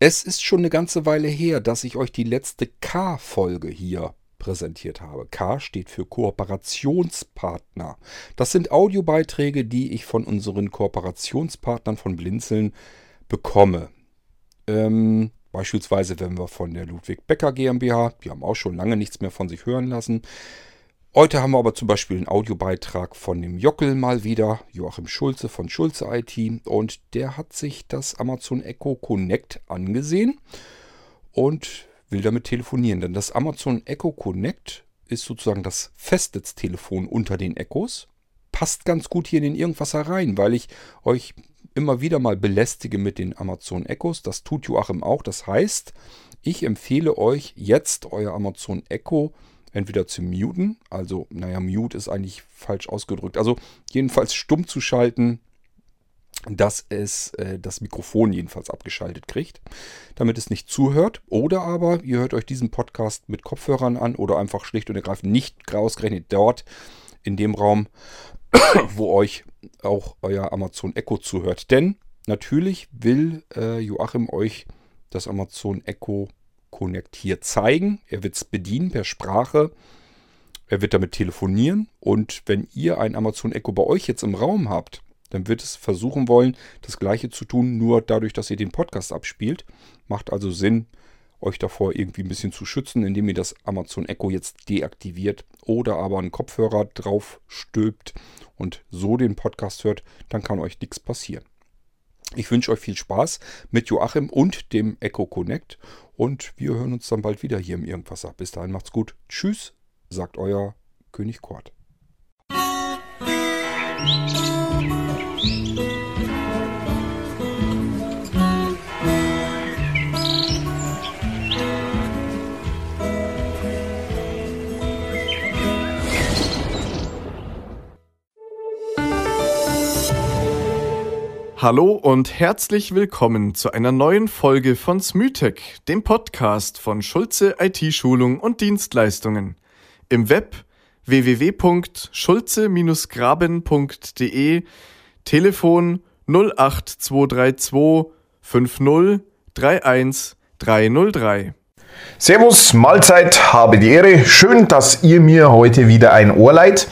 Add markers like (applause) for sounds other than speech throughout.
Es ist schon eine ganze Weile her, dass ich euch die letzte K-Folge hier präsentiert habe. K steht für Kooperationspartner. Das sind Audiobeiträge, die ich von unseren Kooperationspartnern von Blinzeln bekomme. Ähm, beispielsweise, wenn wir von der Ludwig Becker GmbH, die haben auch schon lange nichts mehr von sich hören lassen. Heute haben wir aber zum Beispiel einen Audiobeitrag von dem Jockel mal wieder, Joachim Schulze von Schulze IT. Und der hat sich das Amazon Echo Connect angesehen und will damit telefonieren. Denn das Amazon Echo Connect ist sozusagen das Festnetztelefon unter den Echos. Passt ganz gut hier in den Irgendwasser rein, weil ich euch immer wieder mal belästige mit den Amazon Echos. Das tut Joachim auch. Das heißt, ich empfehle euch jetzt euer Amazon Echo entweder zu muten, also naja, mute ist eigentlich falsch ausgedrückt, also jedenfalls stumm zu schalten, dass es äh, das Mikrofon jedenfalls abgeschaltet kriegt, damit es nicht zuhört. Oder aber ihr hört euch diesen Podcast mit Kopfhörern an oder einfach schlicht und ergreifend nicht ausgerechnet dort in dem Raum, (coughs) wo euch auch euer Amazon Echo zuhört. Denn natürlich will äh, Joachim euch das Amazon Echo Connect hier zeigen. Er wird es bedienen per Sprache. Er wird damit telefonieren. Und wenn ihr ein Amazon Echo bei euch jetzt im Raum habt, dann wird es versuchen wollen, das gleiche zu tun, nur dadurch, dass ihr den Podcast abspielt. Macht also Sinn, euch davor irgendwie ein bisschen zu schützen, indem ihr das Amazon Echo jetzt deaktiviert oder aber einen Kopfhörer drauf stülpt und so den Podcast hört, dann kann euch nichts passieren. Ich wünsche euch viel Spaß mit Joachim und dem Echo Connect und wir hören uns dann bald wieder hier im Irgendwasser. Bis dahin macht's gut. Tschüss, sagt euer König Kort. Hallo und herzlich willkommen zu einer neuen Folge von Smytech, dem Podcast von Schulze IT-Schulung und Dienstleistungen. Im Web www.schulze-graben.de, Telefon 08232 50 31 303. Servus, Mahlzeit, habe die Ehre. Schön, dass ihr mir heute wieder ein Ohr leiht.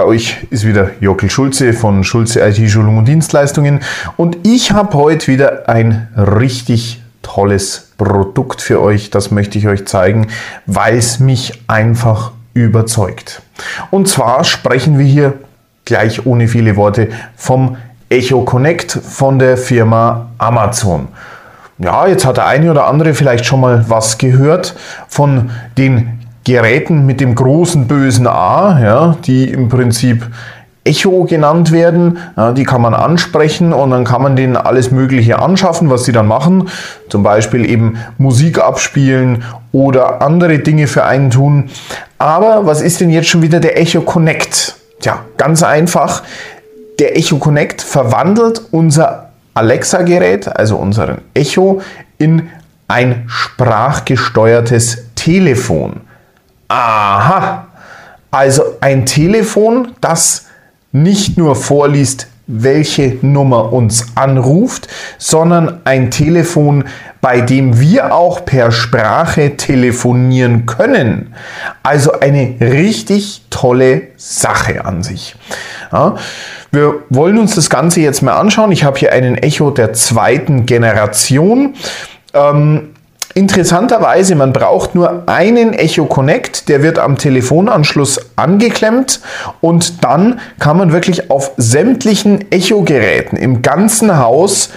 Bei euch ist wieder Jockel Schulze von Schulze IT-Schulung und Dienstleistungen und ich habe heute wieder ein richtig tolles Produkt für euch. Das möchte ich euch zeigen, weil es mich einfach überzeugt. Und zwar sprechen wir hier gleich ohne viele Worte vom Echo Connect von der Firma Amazon. Ja, jetzt hat der eine oder andere vielleicht schon mal was gehört von den Geräten mit dem großen bösen A, ja, die im Prinzip Echo genannt werden. Ja, die kann man ansprechen und dann kann man denen alles Mögliche anschaffen, was sie dann machen. Zum Beispiel eben Musik abspielen oder andere Dinge für einen tun. Aber was ist denn jetzt schon wieder der Echo Connect? Tja, ganz einfach. Der Echo Connect verwandelt unser Alexa-Gerät, also unseren Echo, in ein sprachgesteuertes Telefon. Aha, also ein Telefon, das nicht nur vorliest, welche Nummer uns anruft, sondern ein Telefon, bei dem wir auch per Sprache telefonieren können. Also eine richtig tolle Sache an sich. Ja, wir wollen uns das Ganze jetzt mal anschauen. Ich habe hier einen Echo der zweiten Generation. Ähm, Interessanterweise, man braucht nur einen Echo Connect, der wird am Telefonanschluss angeklemmt und dann kann man wirklich auf sämtlichen Echo-Geräten im ganzen Haus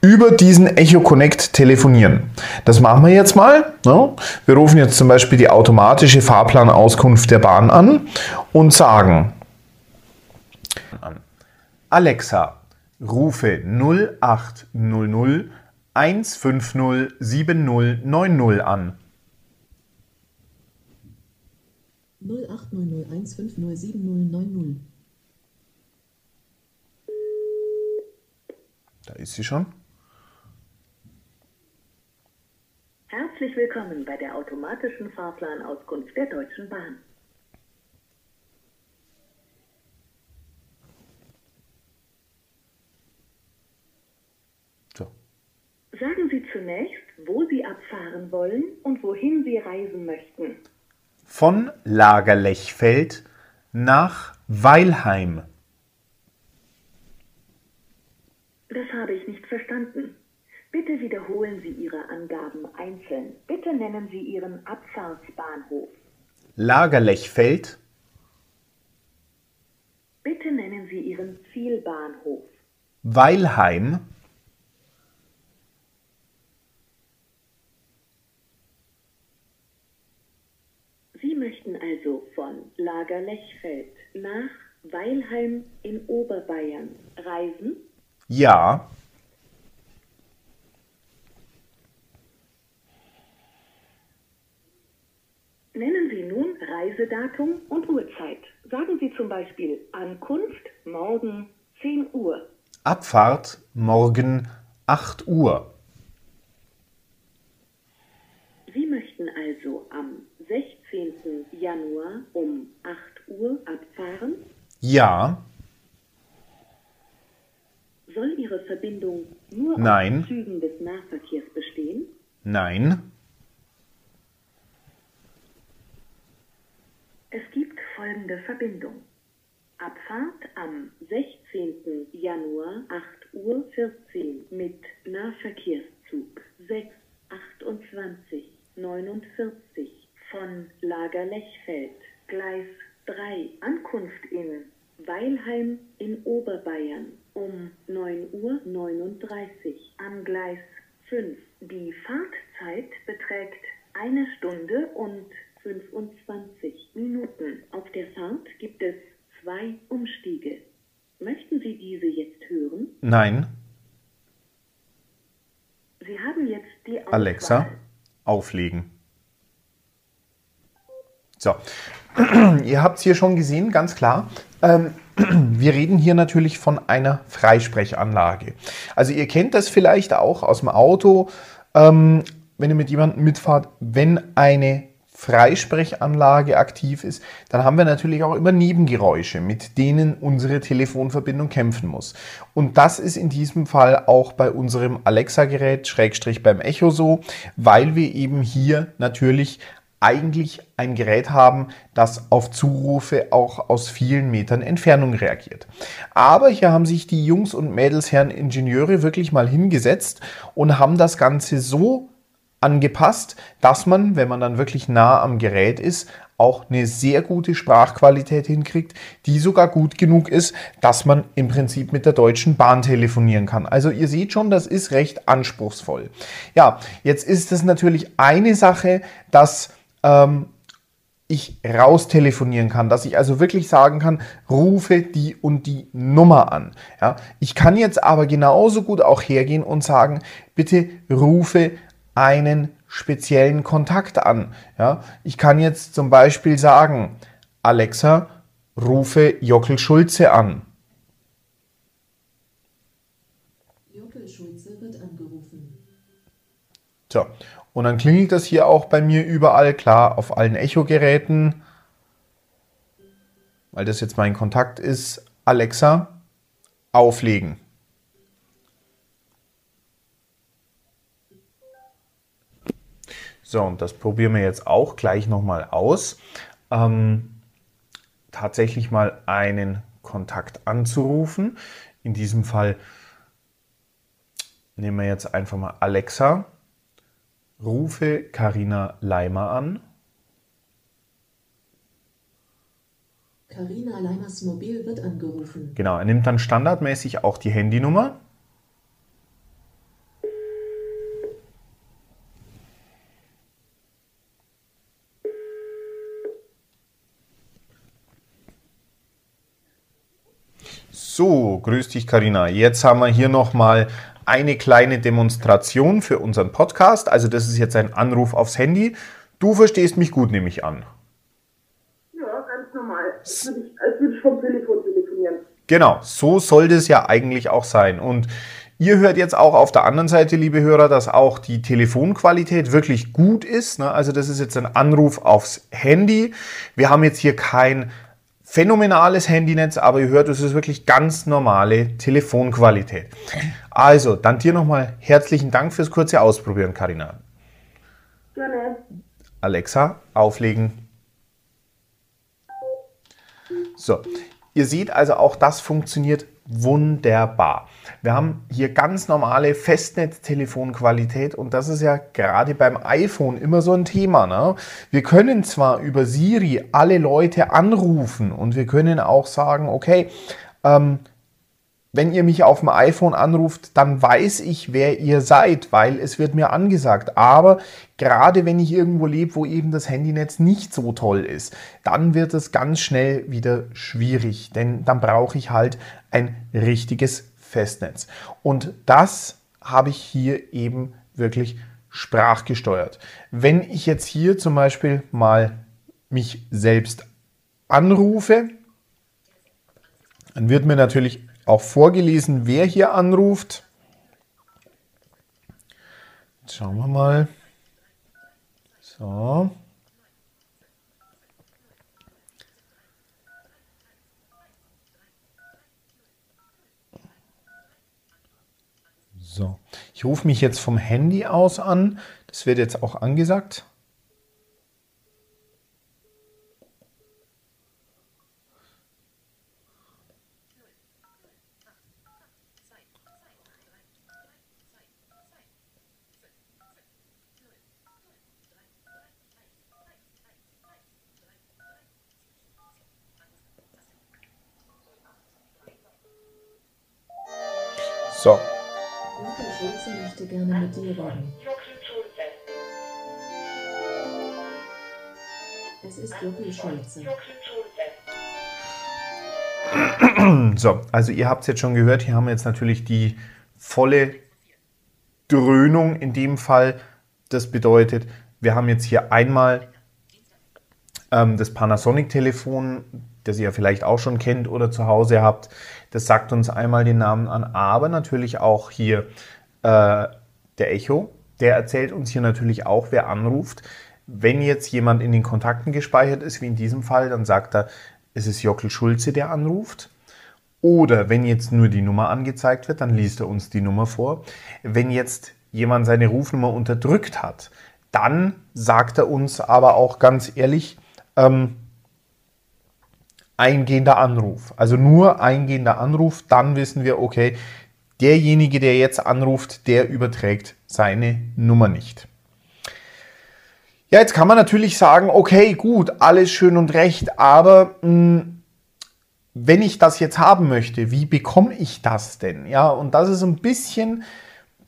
über diesen Echo Connect telefonieren. Das machen wir jetzt mal. Wir rufen jetzt zum Beispiel die automatische Fahrplanauskunft der Bahn an und sagen Alexa, rufe 0800 1507090 an. 0800 Da ist sie schon. Herzlich willkommen bei der automatischen Fahrplanauskunft der Deutschen Bahn. Sagen Sie zunächst, wo Sie abfahren wollen und wohin Sie reisen möchten. Von Lagerlechfeld nach Weilheim. Das habe ich nicht verstanden. Bitte wiederholen Sie Ihre Angaben einzeln. Bitte nennen Sie Ihren Abfahrtsbahnhof. Lagerlechfeld, Bitte nennen Sie Ihren Zielbahnhof. Weilheim, Sie möchten also von Lagerlechfeld nach Weilheim in Oberbayern reisen? ja, Nennen Sie nun Reisedatum und Uhrzeit. Sagen Sie zum Beispiel Ankunft morgen 10 Uhr. Abfahrt morgen 8 Uhr. Sie möchten also am 16. Januar um 8 Uhr abfahren? Ja, Soll Ihre Verbindung nur Nein. aus Zügen des Nahverkehrs bestehen? nein, Es gibt folgende Verbindung. Abfahrt am 16. Januar 8 Uhr 14 mit Nahverkehrszug 6 28 49 von Lagerlechfeld Gleis 3 Ankunft in Weilheim in Oberbayern um 9 Uhr 39 am Gleis 5. Die Fahrtzeit beträgt eine Stunde und 25 Minuten. Auf der Fahrt gibt es zwei Umstiege. Möchten Sie diese jetzt hören? nein. Sie haben jetzt die Auswahl. Alexa, auflegen. So, (clears throat) ihr habt es hier schon gesehen, ganz klar. Ähm, (clears throat) wir reden hier natürlich von einer Freisprechanlage. Also ihr kennt das vielleicht auch aus dem Auto, ähm, wenn ihr mit jemandem mitfahrt, wenn eine Freisprechanlage aktiv ist, dann haben wir natürlich auch immer Nebengeräusche, mit denen unsere Telefonverbindung kämpfen muss. Und das ist in diesem Fall auch bei unserem Alexa-Gerät, Schrägstrich beim Echo so, weil wir eben hier natürlich eigentlich ein Gerät haben, das auf Zurufe auch aus vielen Metern Entfernung reagiert. Aber hier haben sich die Jungs und Mädels, Herren Ingenieure wirklich mal hingesetzt und haben das Ganze so angepasst, dass man, wenn man dann wirklich nah am Gerät ist, auch eine sehr gute Sprachqualität hinkriegt, die sogar gut genug ist, dass man im Prinzip mit der Deutschen Bahn telefonieren kann. Also ihr seht schon, das ist recht anspruchsvoll. Ja, jetzt ist es natürlich eine Sache, dass ähm, ich raus telefonieren kann, dass ich also wirklich sagen kann, rufe die und die Nummer an. Ja, ich kann jetzt aber genauso gut auch hergehen und sagen, bitte rufe einen speziellen Kontakt an. Ja, ich kann jetzt zum Beispiel sagen, Alexa, rufe Jockel Schulze an. Jockel Schulze wird angerufen. So, und dann klingelt das hier auch bei mir überall, klar, auf allen Echo-Geräten, weil das jetzt mein Kontakt ist. Alexa, auflegen. So, und das probieren wir jetzt auch gleich nochmal aus. Ähm, tatsächlich mal einen Kontakt anzurufen. In diesem Fall nehmen wir jetzt einfach mal Alexa. Rufe Karina Leimer an. Carina Leimers Mobil wird angerufen. Genau, er nimmt dann standardmäßig auch die Handynummer. So, grüß dich Karina. Jetzt haben wir hier nochmal eine kleine Demonstration für unseren Podcast. Also das ist jetzt ein Anruf aufs Handy. Du verstehst mich gut, nehme ich an. Ja, ganz normal. Als würde ich, als würde ich vom Telefon telefonieren. Genau, so soll das ja eigentlich auch sein. Und ihr hört jetzt auch auf der anderen Seite, liebe Hörer, dass auch die Telefonqualität wirklich gut ist. Ne? Also das ist jetzt ein Anruf aufs Handy. Wir haben jetzt hier kein phänomenales Handynetz, aber ihr hört, es ist wirklich ganz normale Telefonqualität. Also, dann dir nochmal herzlichen Dank fürs kurze Ausprobieren, Karina. Gerne. Alexa, auflegen. So, ihr seht also auch, das funktioniert wunderbar. Wir haben hier ganz normale Festnetztelefonqualität und das ist ja gerade beim iPhone immer so ein Thema. Ne? Wir können zwar über Siri alle Leute anrufen und wir können auch sagen, okay, ähm, wenn ihr mich auf dem iPhone anruft, dann weiß ich, wer ihr seid, weil es wird mir angesagt. Aber gerade wenn ich irgendwo lebe, wo eben das Handynetz nicht so toll ist, dann wird es ganz schnell wieder schwierig, denn dann brauche ich halt ein richtiges Festnetz. Und das habe ich hier eben wirklich sprachgesteuert. Wenn ich jetzt hier zum Beispiel mal mich selbst anrufe, dann wird mir natürlich auch vorgelesen, wer hier anruft. Jetzt schauen wir mal. So. So, ich rufe mich jetzt vom Handy aus an. Das wird jetzt auch angesagt. So, Onkel Schulze möchte gerne mit dir reden. Es ist Jockel Schulze. So, also ihr habt es jetzt schon gehört, hier haben wir jetzt natürlich die volle Dröhnung in dem Fall. Das bedeutet, wir haben jetzt hier einmal ähm, das Panasonic-Telefon, das ihr ja vielleicht auch schon kennt oder zu Hause habt. Das sagt uns einmal den Namen an, aber natürlich auch hier äh, der Echo. Der erzählt uns hier natürlich auch, wer anruft. Wenn jetzt jemand in den Kontakten gespeichert ist, wie in diesem Fall, dann sagt er, es ist Jockel Schulze, der anruft. Oder wenn jetzt nur die Nummer angezeigt wird, dann liest er uns die Nummer vor. Wenn jetzt jemand seine Rufnummer unterdrückt hat, dann sagt er uns aber auch ganz ehrlich, ähm, eingehender Anruf. Also nur eingehender Anruf, dann wissen wir, okay, derjenige, der jetzt anruft, der überträgt seine Nummer nicht. Ja, jetzt kann man natürlich sagen, okay, gut, alles schön und recht, aber mh, wenn ich das jetzt haben möchte, wie bekomme ich das denn? Ja, und das ist ein bisschen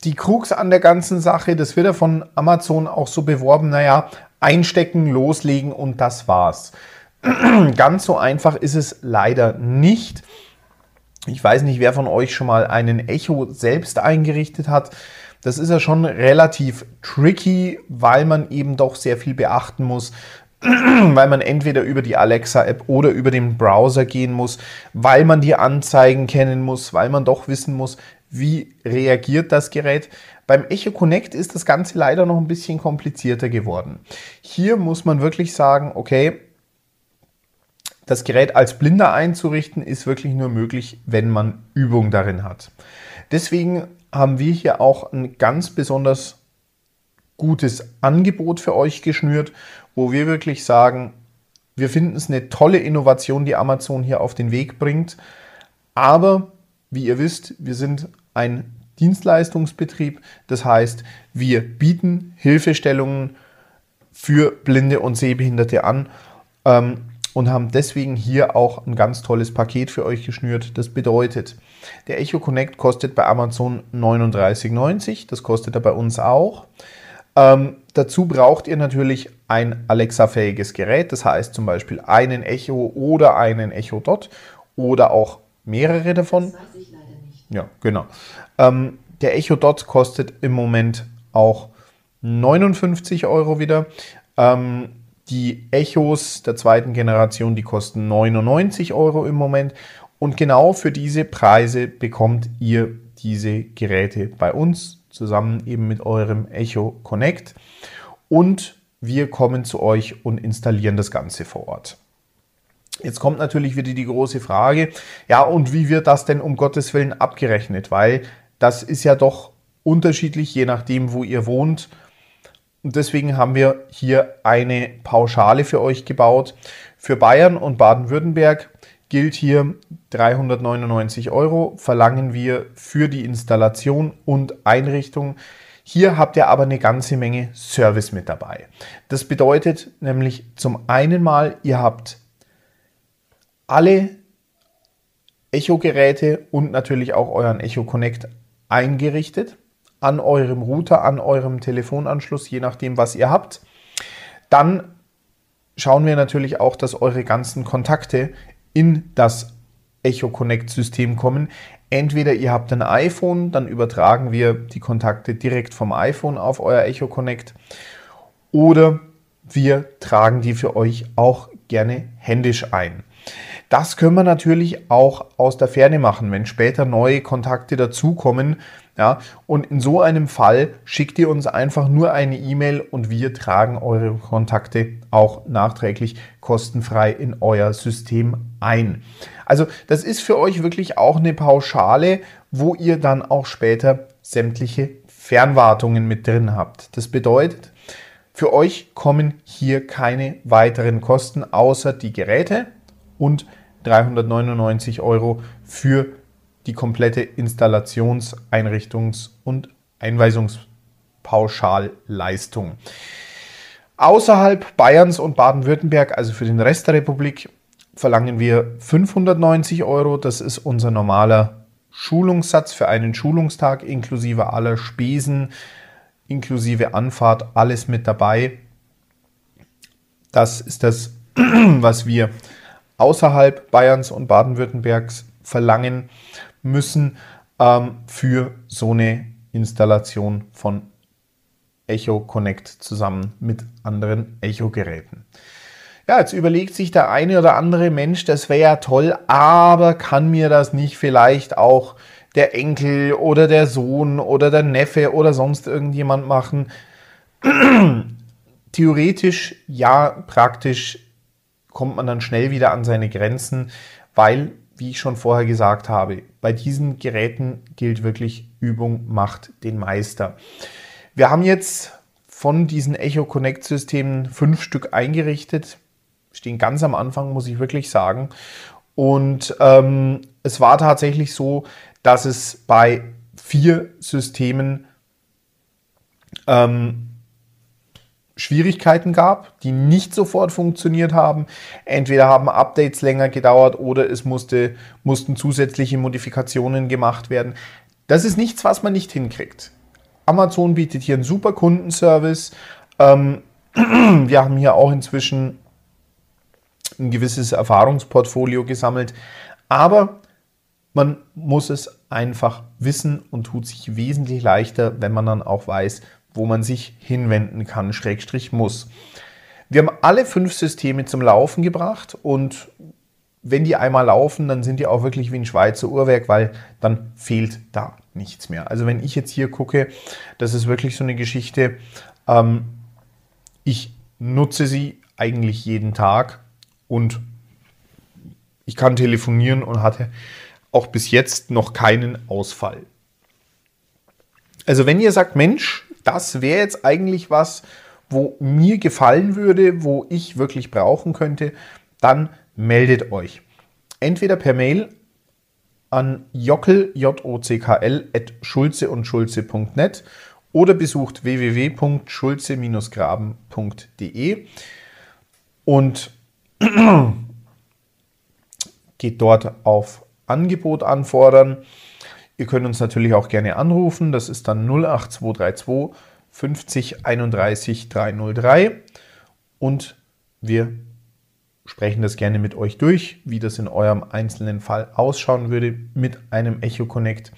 die Krux an der ganzen Sache. Das wird ja von Amazon auch so beworben, naja, einstecken, loslegen und das war's. (clears throat) Ganz so einfach ist es leider nicht. Ich weiß nicht, wer von euch schon mal einen Echo selbst eingerichtet hat. Das ist ja schon relativ tricky, weil man eben doch sehr viel beachten muss, (clears throat) weil man entweder über die Alexa-App oder über den Browser gehen muss, weil man die Anzeigen kennen muss, weil man doch wissen muss, wie reagiert das Gerät. Beim Echo Connect ist das Ganze leider noch ein bisschen komplizierter geworden. Hier muss man wirklich sagen, okay, das Gerät als Blinder einzurichten ist wirklich nur möglich, wenn man Übung darin hat. Deswegen haben wir hier auch ein ganz besonders gutes Angebot für euch geschnürt, wo wir wirklich sagen, wir finden es eine tolle Innovation, die Amazon hier auf den Weg bringt. Aber wie ihr wisst, wir sind ein Dienstleistungsbetrieb. Das heißt, wir bieten Hilfestellungen für Blinde und Sehbehinderte an ähm, und haben deswegen hier auch ein ganz tolles Paket für euch geschnürt. Das bedeutet, der Echo Connect kostet bei Amazon 39,90. Das kostet er bei uns auch. Ähm, dazu braucht ihr natürlich ein Alexa-fähiges Gerät, das heißt zum Beispiel einen Echo oder einen Echo Dot oder auch mehrere davon. Das weiß ich leider nicht. Ja, genau. Ähm, der Echo Dot kostet im Moment auch 59 Euro wieder. Ähm, die Echos der zweiten Generation, die kosten 99 Euro im Moment. Und genau für diese Preise bekommt ihr diese Geräte bei uns zusammen eben mit eurem Echo Connect. Und wir kommen zu euch und installieren das Ganze vor Ort. Jetzt kommt natürlich wieder die große Frage, ja, und wie wird das denn um Gottes Willen abgerechnet? Weil das ist ja doch unterschiedlich, je nachdem, wo ihr wohnt. Und deswegen haben wir hier eine Pauschale für euch gebaut. Für Bayern und Baden-Württemberg gilt hier 399 Euro, verlangen wir für die Installation und Einrichtung. Hier habt ihr aber eine ganze Menge Service mit dabei. Das bedeutet nämlich zum einen mal, ihr habt alle Echo-Geräte und natürlich auch euren Echo Connect eingerichtet an eurem Router, an eurem Telefonanschluss, je nachdem, was ihr habt. Dann schauen wir natürlich auch, dass eure ganzen Kontakte in das Echo Connect System kommen. Entweder ihr habt ein iPhone, dann übertragen wir die Kontakte direkt vom iPhone auf euer Echo Connect oder wir tragen die für euch auch gerne händisch ein. Das können wir natürlich auch aus der Ferne machen, wenn später neue Kontakte dazukommen. Ja, und in so einem Fall schickt ihr uns einfach nur eine E-Mail und wir tragen eure Kontakte auch nachträglich kostenfrei in euer System ein. Also das ist für euch wirklich auch eine Pauschale, wo ihr dann auch später sämtliche Fernwartungen mit drin habt. Das bedeutet, für euch kommen hier keine weiteren Kosten außer die Geräte und 399 Euro für die komplette Installations-, Einrichtungs- und Einweisungspauschalleistung. Außerhalb Bayerns und Baden-Württemberg, also für den Rest der Republik, verlangen wir 590 Euro. Das ist unser normaler Schulungssatz für einen Schulungstag inklusive aller Spesen, inklusive Anfahrt, alles mit dabei. Das ist das, (clears throat) was wir außerhalb Bayerns und Baden-Württembergs verlangen müssen ähm, für so eine Installation von Echo Connect zusammen mit anderen Echo-Geräten. Ja, jetzt überlegt sich der eine oder andere Mensch, das wäre ja toll, aber kann mir das nicht vielleicht auch der Enkel oder der Sohn oder der Neffe oder sonst irgendjemand machen? (clears throat) Theoretisch ja, praktisch kommt man dann schnell wieder an seine Grenzen, weil, wie ich schon vorher gesagt habe, bei diesen Geräten gilt wirklich, Übung macht den Meister. Wir haben jetzt von diesen Echo Connect Systemen fünf Stück eingerichtet, stehen ganz am Anfang, muss ich wirklich sagen. Und ähm, es war tatsächlich so, dass es bei vier Systemen ähm, Schwierigkeiten gab, die nicht sofort funktioniert haben. Entweder haben Updates länger gedauert oder es musste, mussten zusätzliche Modifikationen gemacht werden. Das ist nichts, was man nicht hinkriegt. Amazon bietet hier einen super Kundenservice. Ähm, (clears throat) wir haben hier auch inzwischen ein gewisses Erfahrungsportfolio gesammelt. Aber man muss es einfach wissen und tut sich wesentlich leichter, wenn man dann auch weiß, wo man sich hinwenden kann, Schrägstrich muss. Wir haben alle fünf Systeme zum Laufen gebracht und wenn die einmal laufen, dann sind die auch wirklich wie ein Schweizer Uhrwerk, weil dann fehlt da nichts mehr. Also wenn ich jetzt hier gucke, das ist wirklich so eine Geschichte, ähm, ich nutze sie eigentlich jeden Tag und ich kann telefonieren und hatte auch bis jetzt noch keinen Ausfall. Also wenn ihr sagt, Mensch, das wäre jetzt eigentlich was, wo mir gefallen würde, wo ich wirklich brauchen könnte, dann meldet euch. Entweder per Mail an jockel, j o c k l at schulze und schulze.net oder besucht www.schulze-graben.de und (clears throat) geht dort auf Angebot anfordern. Ihr könnt uns natürlich auch gerne anrufen. Das ist dann 08232 50 31 303 und wir sprechen das gerne mit euch durch, wie das in eurem einzelnen Fall ausschauen würde mit einem Echo Connect.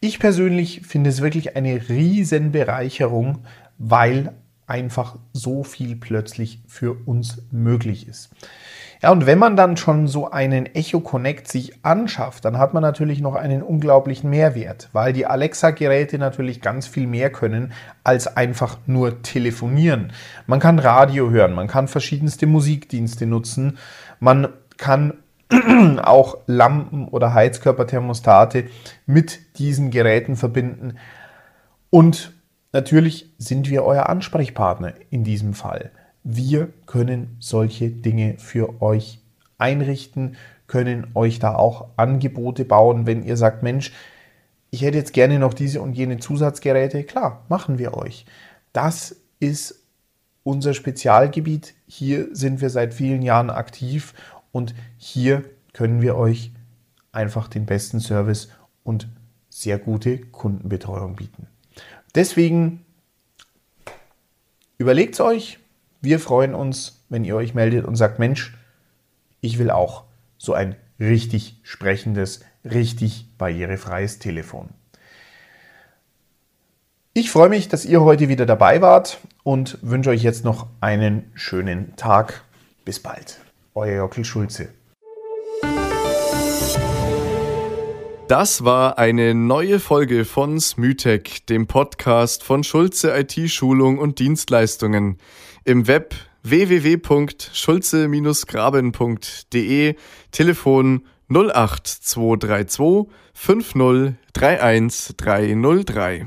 Ich persönlich finde es wirklich eine riesen Bereicherung, weil einfach so viel plötzlich für uns möglich ist. Ja, und wenn man dann schon so einen Echo Connect sich anschafft, dann hat man natürlich noch einen unglaublichen Mehrwert, weil die Alexa-Geräte natürlich ganz viel mehr können als einfach nur telefonieren. Man kann Radio hören, man kann verschiedenste Musikdienste nutzen, man kann (clears throat) auch Lampen oder Heizkörperthermostate mit diesen Geräten verbinden. Und natürlich sind wir euer Ansprechpartner in diesem Fall. Wir können solche Dinge für euch einrichten, können euch da auch Angebote bauen, wenn ihr sagt, Mensch, ich hätte jetzt gerne noch diese und jene Zusatzgeräte. Klar, machen wir euch. Das ist unser Spezialgebiet. Hier sind wir seit vielen Jahren aktiv und hier können wir euch einfach den besten Service und sehr gute Kundenbetreuung bieten. Deswegen überlegt es euch. Wir freuen uns, wenn ihr euch meldet und sagt, Mensch, ich will auch so ein richtig sprechendes, richtig barrierefreies Telefon. Ich freue mich, dass ihr heute wieder dabei wart und wünsche euch jetzt noch einen schönen Tag. Bis bald. Euer Jockel Schulze. Das war eine neue Folge von Smytech, dem Podcast von Schulze IT-Schulung und Dienstleistungen. Im Web www.schulze-graben.de, Telefon 08232 5031303.